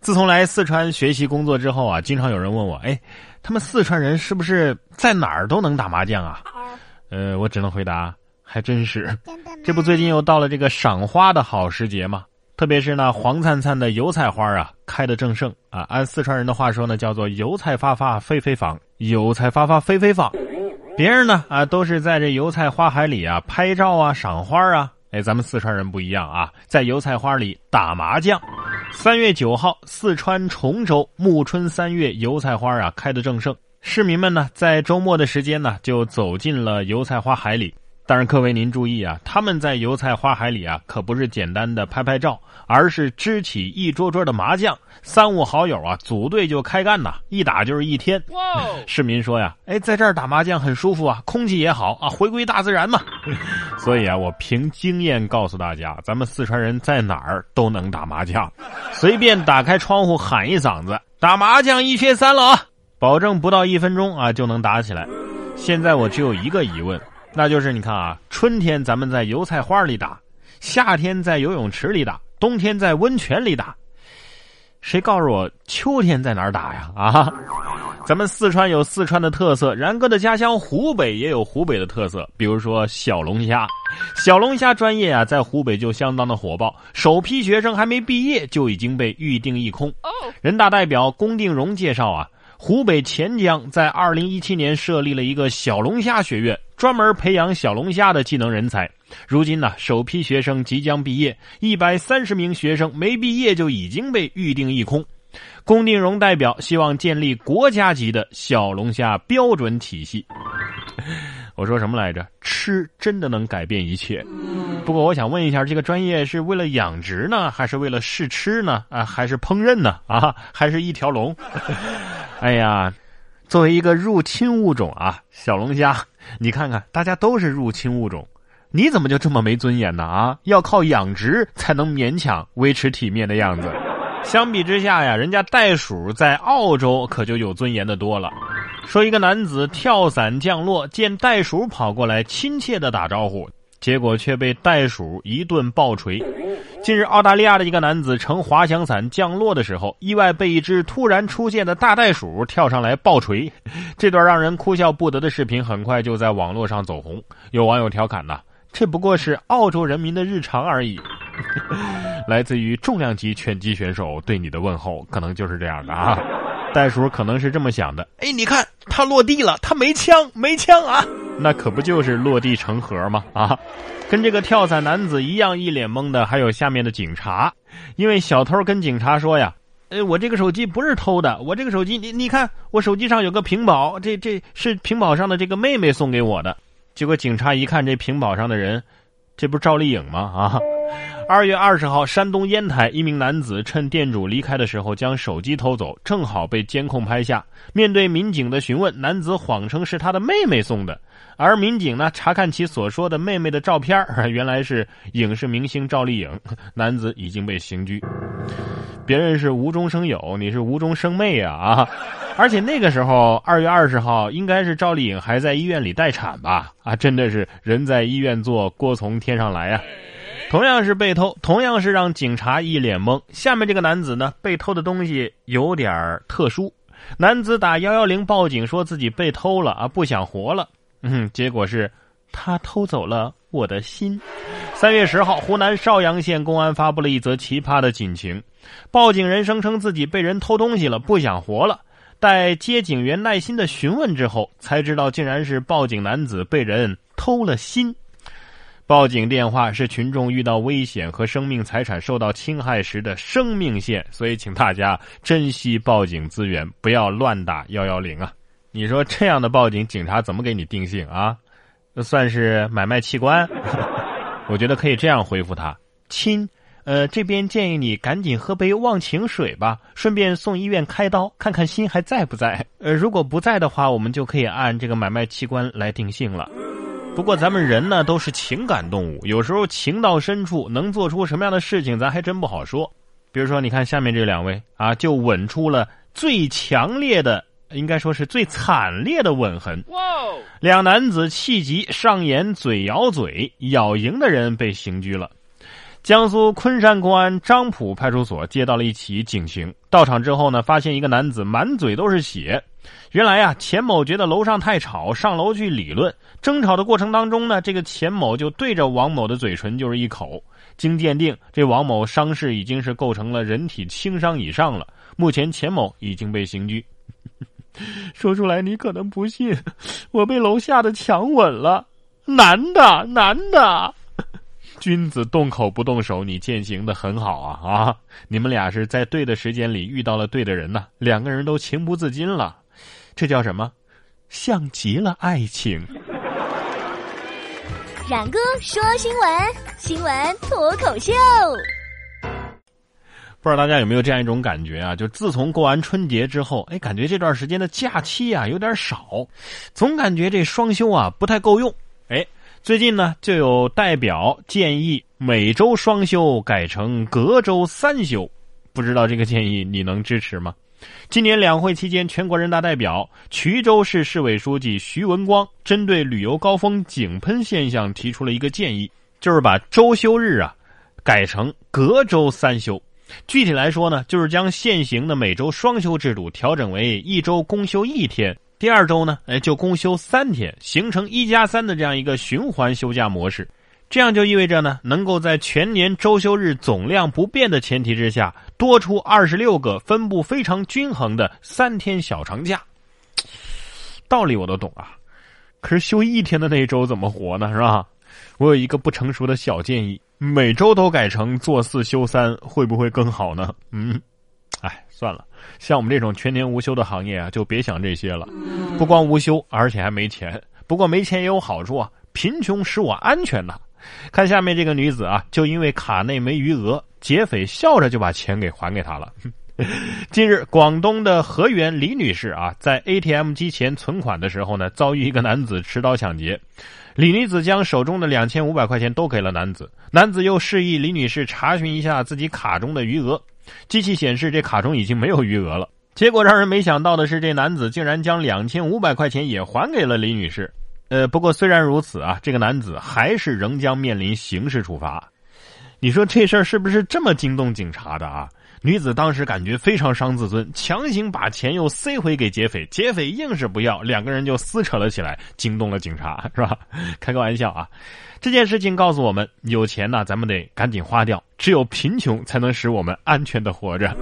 自从来四川学习工作之后啊，经常有人问我，哎，他们四川人是不是在哪儿都能打麻将啊？呃，我只能回答，还真是。这不，最近又到了这个赏花的好时节吗？特别是那黄灿灿的油菜花啊，开的正盛啊。按四川人的话说呢，叫做油菜发发飞飞放，油菜发发飞飞放。别人呢啊，都是在这油菜花海里啊拍照啊、赏花啊。哎，咱们四川人不一样啊，在油菜花里打麻将。三月九号，四川崇州暮春三月，油菜花啊开得正盛。市民们呢，在周末的时间呢，就走进了油菜花海里。但是各位您注意啊，他们在油菜花海里啊，可不是简单的拍拍照，而是支起一桌桌的麻将，三五好友啊，组队就开干呐，一打就是一天。市民说呀，哎，在这儿打麻将很舒服啊，空气也好啊，回归大自然嘛。所以啊，我凭经验告诉大家，咱们四川人在哪儿都能打麻将，随便打开窗户喊一嗓子，打麻将一缺三了啊，保证不到一分钟啊就能打起来。现在我只有一个疑问。那就是你看啊，春天咱们在油菜花里打，夏天在游泳池里打，冬天在温泉里打，谁告诉我秋天在哪儿打呀？啊，咱们四川有四川的特色，然哥的家乡湖北也有湖北的特色，比如说小龙虾，小龙虾专业啊，在湖北就相当的火爆，首批学生还没毕业就已经被预定一空。人大代表龚定荣介绍啊。湖北潜江在二零一七年设立了一个小龙虾学院，专门培养小龙虾的技能人才。如今呢，首批学生即将毕业，一百三十名学生没毕业就已经被预定一空。龚定荣代表希望建立国家级的小龙虾标准体系。我说什么来着？吃真的能改变一切。不过我想问一下，这个专业是为了养殖呢，还是为了试吃呢？啊，还是烹饪呢？啊，还是一条龙？哎呀，作为一个入侵物种啊，小龙虾，你看看，大家都是入侵物种，你怎么就这么没尊严呢？啊，要靠养殖才能勉强维持体面的样子。相比之下呀，人家袋鼠在澳洲可就有尊严的多了。说一个男子跳伞降落，见袋鼠跑过来，亲切的打招呼。结果却被袋鼠一顿暴锤。近日，澳大利亚的一个男子乘滑翔伞降落的时候，意外被一只突然出现的大袋鼠跳上来暴锤。这段让人哭笑不得的视频很快就在网络上走红。有网友调侃呐：“这不过是澳洲人民的日常而已。”来自于重量级拳击选手对你的问候，可能就是这样的啊。袋鼠可能是这么想的：“哎，你看，它落地了，它没枪，没枪啊。”那可不就是落地成盒吗？啊，跟这个跳伞男子一样一脸懵的，还有下面的警察。因为小偷跟警察说呀：“呃，我这个手机不是偷的，我这个手机，你你看，我手机上有个屏保，这这是屏保上的这个妹妹送给我的。”结果警察一看这屏保上的人，这不是赵丽颖吗？啊！二月二十号，山东烟台一名男子趁店主离开的时候将手机偷走，正好被监控拍下。面对民警的询问，男子谎称是他的妹妹送的。而民警呢，查看其所说的妹妹的照片，原来是影视明星赵丽颖。男子已经被刑拘。别人是无中生有，你是无中生妹啊啊！而且那个时候，二月二十号，应该是赵丽颖还在医院里待产吧？啊，真的是人在医院坐，锅从天上来呀！同样是被偷，同样是让警察一脸懵。下面这个男子呢，被偷的东西有点特殊。男子打幺幺零报警，说自己被偷了啊，不想活了。嗯，结果是，他偷走了我的心。三月十号，湖南邵阳县公安发布了一则奇葩的警情：报警人声称自己被人偷东西了，不想活了。待接警员耐心的询问之后，才知道竟然是报警男子被人偷了心。报警电话是群众遇到危险和生命财产受到侵害时的生命线，所以请大家珍惜报警资源，不要乱打幺幺零啊！你说这样的报警，警察怎么给你定性啊？算是买卖器官？我觉得可以这样回复他：亲，呃，这边建议你赶紧喝杯忘情水吧，顺便送医院开刀，看看心还在不在。呃，如果不在的话，我们就可以按这个买卖器官来定性了。不过咱们人呢都是情感动物，有时候情到深处能做出什么样的事情，咱还真不好说。比如说，你看下面这两位啊，就吻出了最强烈的，应该说是最惨烈的吻痕。两男子气急上演嘴咬嘴，咬赢的人被刑拘了。江苏昆山公安张浦派出所接到了一起警情，到场之后呢，发现一个男子满嘴都是血。原来呀，钱某觉得楼上太吵，上楼去理论。争吵的过程当中呢，这个钱某就对着王某的嘴唇就是一口。经鉴定，这王某伤势已经是构成了人体轻伤以上了。目前钱某已经被刑拘。说出来你可能不信，我被楼下的强吻了，男的，男的。君子动口不动手，你践行的很好啊啊！你们俩是在对的时间里遇到了对的人呐，两个人都情不自禁了，这叫什么？像极了爱情。冉哥说新闻，新闻脱口秀。不知道大家有没有这样一种感觉啊？就自从过完春节之后，哎，感觉这段时间的假期啊有点少，总感觉这双休啊不太够用，哎。最近呢，就有代表建议每周双休改成隔周三休，不知道这个建议你能支持吗？今年两会期间，全国人大代表、衢州市市委书记徐文光针对旅游高峰井喷现象提出了一个建议，就是把周休日啊改成隔周三休。具体来说呢，就是将现行的每周双休制度调整为一周公休一天。第二周呢，哎，就公休三天，形成一加三的这样一个循环休假模式，这样就意味着呢，能够在全年周休日总量不变的前提之下，多出二十六个分布非常均衡的三天小长假。道理我都懂啊，可是休一天的那一周怎么活呢？是吧？我有一个不成熟的小建议，每周都改成做四休三，会不会更好呢？嗯。哎，算了，像我们这种全年无休的行业啊，就别想这些了。不光无休，而且还没钱。不过没钱也有好处啊，贫穷使我安全呐。看下面这个女子啊，就因为卡内没余额，劫匪笑着就把钱给还给她了。近日，广东的河源李女士啊，在 ATM 机前存款的时候呢，遭遇一个男子持刀抢劫。李女子将手中的两千五百块钱都给了男子，男子又示意李女士查询一下自己卡中的余额。机器显示这卡中已经没有余额了。结果让人没想到的是，这男子竟然将两千五百块钱也还给了李女士。呃，不过虽然如此啊，这个男子还是仍将面临刑事处罚。你说这事儿是不是这么惊动警察的啊？女子当时感觉非常伤自尊，强行把钱又塞回给劫匪，劫匪硬是不要，两个人就撕扯了起来，惊动了警察，是吧？开个玩笑啊！这件事情告诉我们，有钱呢，咱们得赶紧花掉，只有贫穷才能使我们安全的活着。